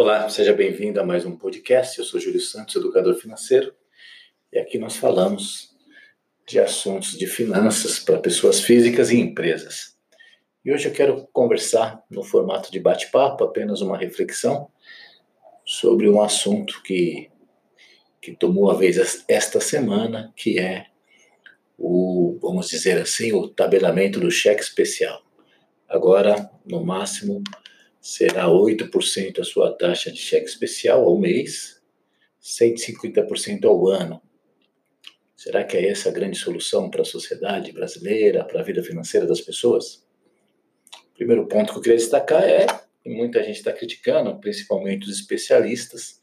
Olá, seja bem-vindo a mais um podcast. Eu sou Júlio Santos, educador financeiro, e aqui nós falamos de assuntos de finanças para pessoas físicas e empresas. E hoje eu quero conversar no formato de bate-papo, apenas uma reflexão sobre um assunto que, que tomou a vez esta semana, que é o, vamos dizer assim, o tabelamento do cheque especial. Agora, no máximo, será 8% a sua taxa de cheque especial ao mês, 150% ao ano. Será que é essa a grande solução para a sociedade brasileira, para a vida financeira das pessoas? O primeiro ponto que eu queria destacar é que muita gente está criticando, principalmente os especialistas,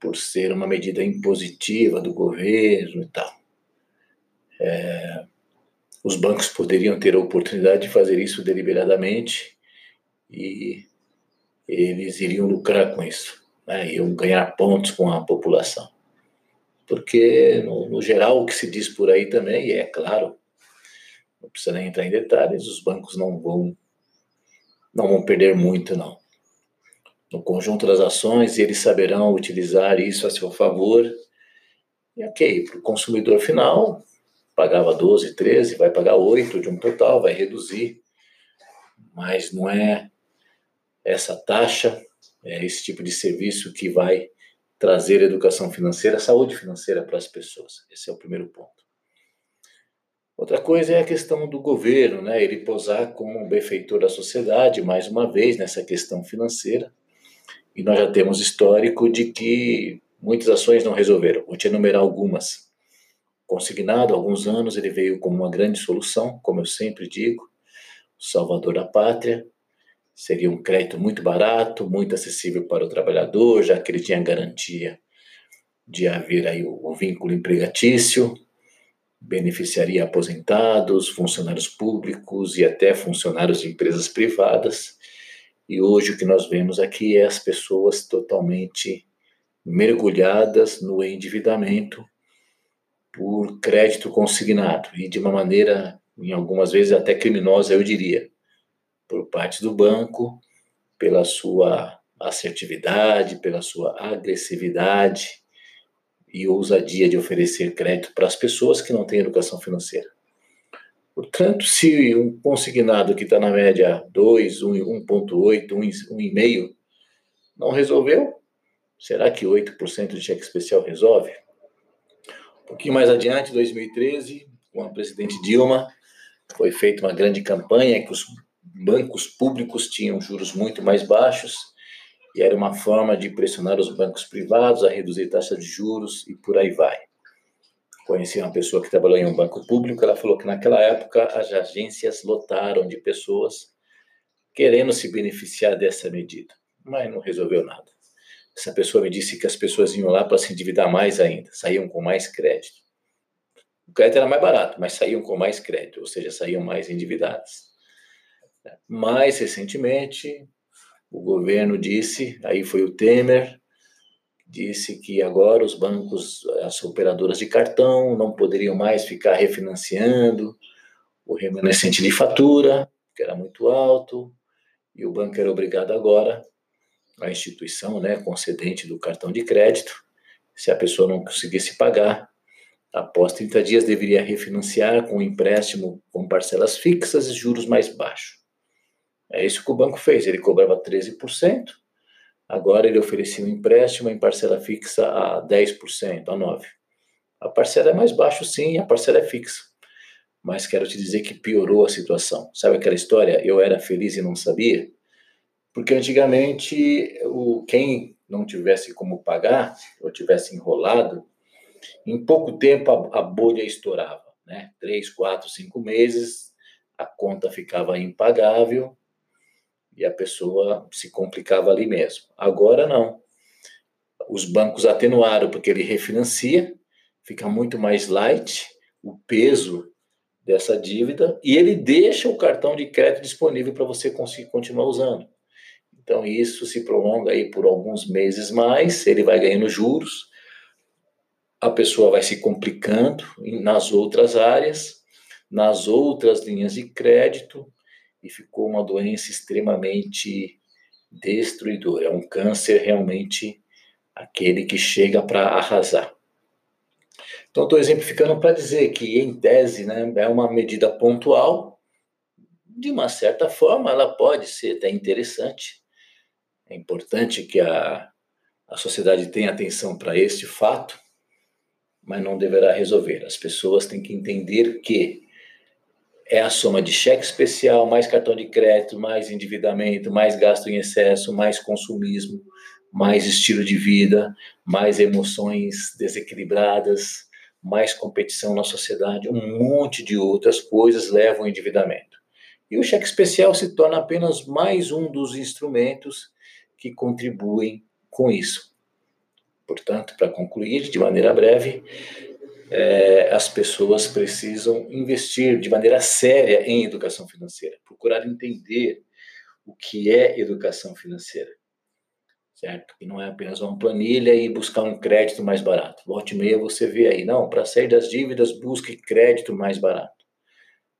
por ser uma medida impositiva do governo e tal. É, os bancos poderiam ter a oportunidade de fazer isso deliberadamente e eles iriam lucrar com isso, né? iam ganhar pontos com a população. Porque, no, no geral, o que se diz por aí também, e é claro, não precisa nem entrar em detalhes, os bancos não vão, não vão perder muito, não. No conjunto das ações, eles saberão utilizar isso a seu favor. E ok, para o consumidor final, pagava 12, 13, vai pagar 8 de um total, vai reduzir. Mas não é essa taxa, é esse tipo de serviço que vai trazer educação financeira, saúde financeira para as pessoas. Esse é o primeiro ponto. Outra coisa é a questão do governo, né? Ele posar como um benfeitor da sociedade, mais uma vez, nessa questão financeira. E nós já temos histórico de que muitas ações não resolveram. Vou te enumerar algumas. Consignado há alguns anos, ele veio como uma grande solução, como eu sempre digo, salvador da pátria, Seria um crédito muito barato, muito acessível para o trabalhador, já que ele tinha garantia de haver aí o, vínculo empregatício, beneficiaria aposentados, funcionários públicos e até funcionários de empresas privadas. E hoje o que nós vemos aqui é as pessoas totalmente mergulhadas no endividamento por crédito consignado e de uma maneira, em algumas vezes até criminosa, eu diria por parte do banco, pela sua assertividade, pela sua agressividade e ousadia de oferecer crédito para as pessoas que não têm educação financeira. Portanto, se um consignado que está na média 2, 1,8, 1,5 não resolveu, será que 8% de cheque especial resolve? Um pouquinho mais adiante, 2013, com a presidente Dilma, foi feita uma grande campanha que os bancos públicos tinham juros muito mais baixos e era uma forma de pressionar os bancos privados a reduzir taxa de juros e por aí vai. Conheci uma pessoa que trabalhou em um banco público, ela falou que naquela época as agências lotaram de pessoas querendo se beneficiar dessa medida, mas não resolveu nada. Essa pessoa me disse que as pessoas iam lá para se endividar mais ainda, saíam com mais crédito. O crédito era mais barato, mas saíam com mais crédito, ou seja, saíam mais endividadas. Mais recentemente, o governo disse, aí foi o Temer, disse que agora os bancos, as operadoras de cartão, não poderiam mais ficar refinanciando o remanescente de fatura, que era muito alto, e o banco era obrigado agora, a instituição né, concedente do cartão de crédito, se a pessoa não conseguisse pagar, após 30 dias deveria refinanciar com um empréstimo com parcelas fixas e juros mais baixos. É isso que o banco fez. Ele cobrava 13%, agora ele oferecia um empréstimo em parcela fixa a 10%, a 9%. A parcela é mais baixa, sim, a parcela é fixa. Mas quero te dizer que piorou a situação. Sabe aquela história? Eu era feliz e não sabia? Porque antigamente, o, quem não tivesse como pagar, ou tivesse enrolado, em pouco tempo a, a bolha estourava. Né? Três, quatro, cinco meses, a conta ficava impagável e a pessoa se complicava ali mesmo. Agora não. Os bancos atenuaram porque ele refinancia, fica muito mais light o peso dessa dívida e ele deixa o cartão de crédito disponível para você conseguir continuar usando. Então isso se prolonga aí por alguns meses mais, ele vai ganhando juros, a pessoa vai se complicando nas outras áreas, nas outras linhas de crédito, e ficou uma doença extremamente destruidor, é um câncer realmente aquele que chega para arrasar. Então, estou exemplificando para dizer que, em tese, né, é uma medida pontual, de uma certa forma, ela pode ser até interessante. É importante que a, a sociedade tenha atenção para este fato, mas não deverá resolver. As pessoas têm que entender que é a soma de cheque especial, mais cartão de crédito, mais endividamento, mais gasto em excesso, mais consumismo, mais estilo de vida, mais emoções desequilibradas, mais competição na sociedade, um monte de outras coisas levam ao endividamento. E o cheque especial se torna apenas mais um dos instrumentos que contribuem com isso. Portanto, para concluir de maneira breve, é, as pessoas precisam investir de maneira séria em educação financeira, procurar entender o que é educação financeira, certo? Que não é apenas uma planilha e buscar um crédito mais barato. Volte meia você vê aí, não, para sair das dívidas, busque crédito mais barato.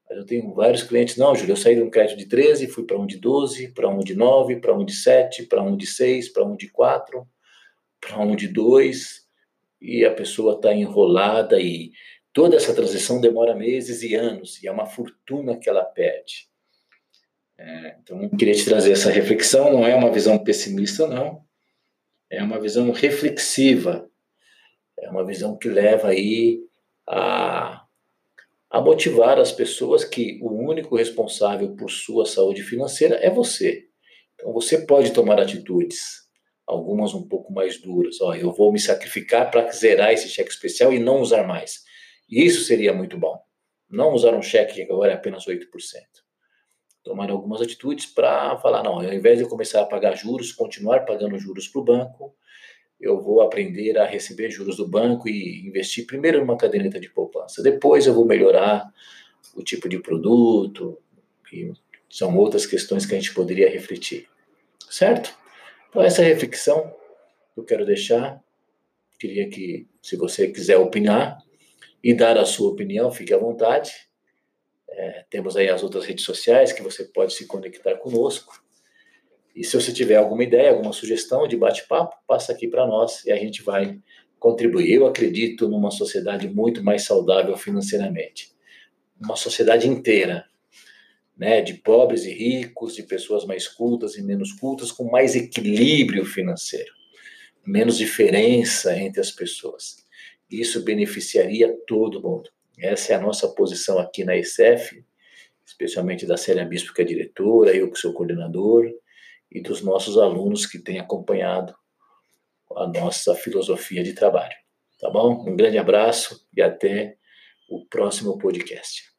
Mas eu tenho vários clientes, não, Júlio, eu saí de um crédito de 13, fui para um de 12, para um de 9, para um de 7, para um de 6, para um de 4, para um de 2, e a pessoa está enrolada e toda essa transição demora meses e anos, e é uma fortuna que ela perde. É, então, eu queria te trazer essa reflexão, não é uma visão pessimista, não, é uma visão reflexiva, é uma visão que leva aí a, a motivar as pessoas que o único responsável por sua saúde financeira é você. Então, você pode tomar atitudes, algumas um pouco mais duras. Ó, eu vou me sacrificar para zerar esse cheque especial e não usar mais. Isso seria muito bom. Não usar um cheque que agora é apenas 8%. Tomar algumas atitudes para falar, não, ao invés de começar a pagar juros, continuar pagando juros para o banco, eu vou aprender a receber juros do banco e investir primeiro numa caderneta de poupança. Depois eu vou melhorar o tipo de produto, e são outras questões que a gente poderia refletir. Certo? Então, essa reflexão eu quero deixar. Queria que, se você quiser opinar e dar a sua opinião, fique à vontade. É, temos aí as outras redes sociais que você pode se conectar conosco. E se você tiver alguma ideia, alguma sugestão de bate-papo, passa aqui para nós e a gente vai contribuir. Eu acredito numa sociedade muito mais saudável financeiramente. Uma sociedade inteira, né, de pobres e ricos, de pessoas mais cultas e menos cultas, com mais equilíbrio financeiro, menos diferença entre as pessoas. Isso beneficiaria todo mundo. Essa é a nossa posição aqui na ESF, especialmente da Célia Bispo, que é diretora, eu que sou coordenador, e dos nossos alunos que têm acompanhado a nossa filosofia de trabalho. Tá bom? Um grande abraço e até o próximo podcast.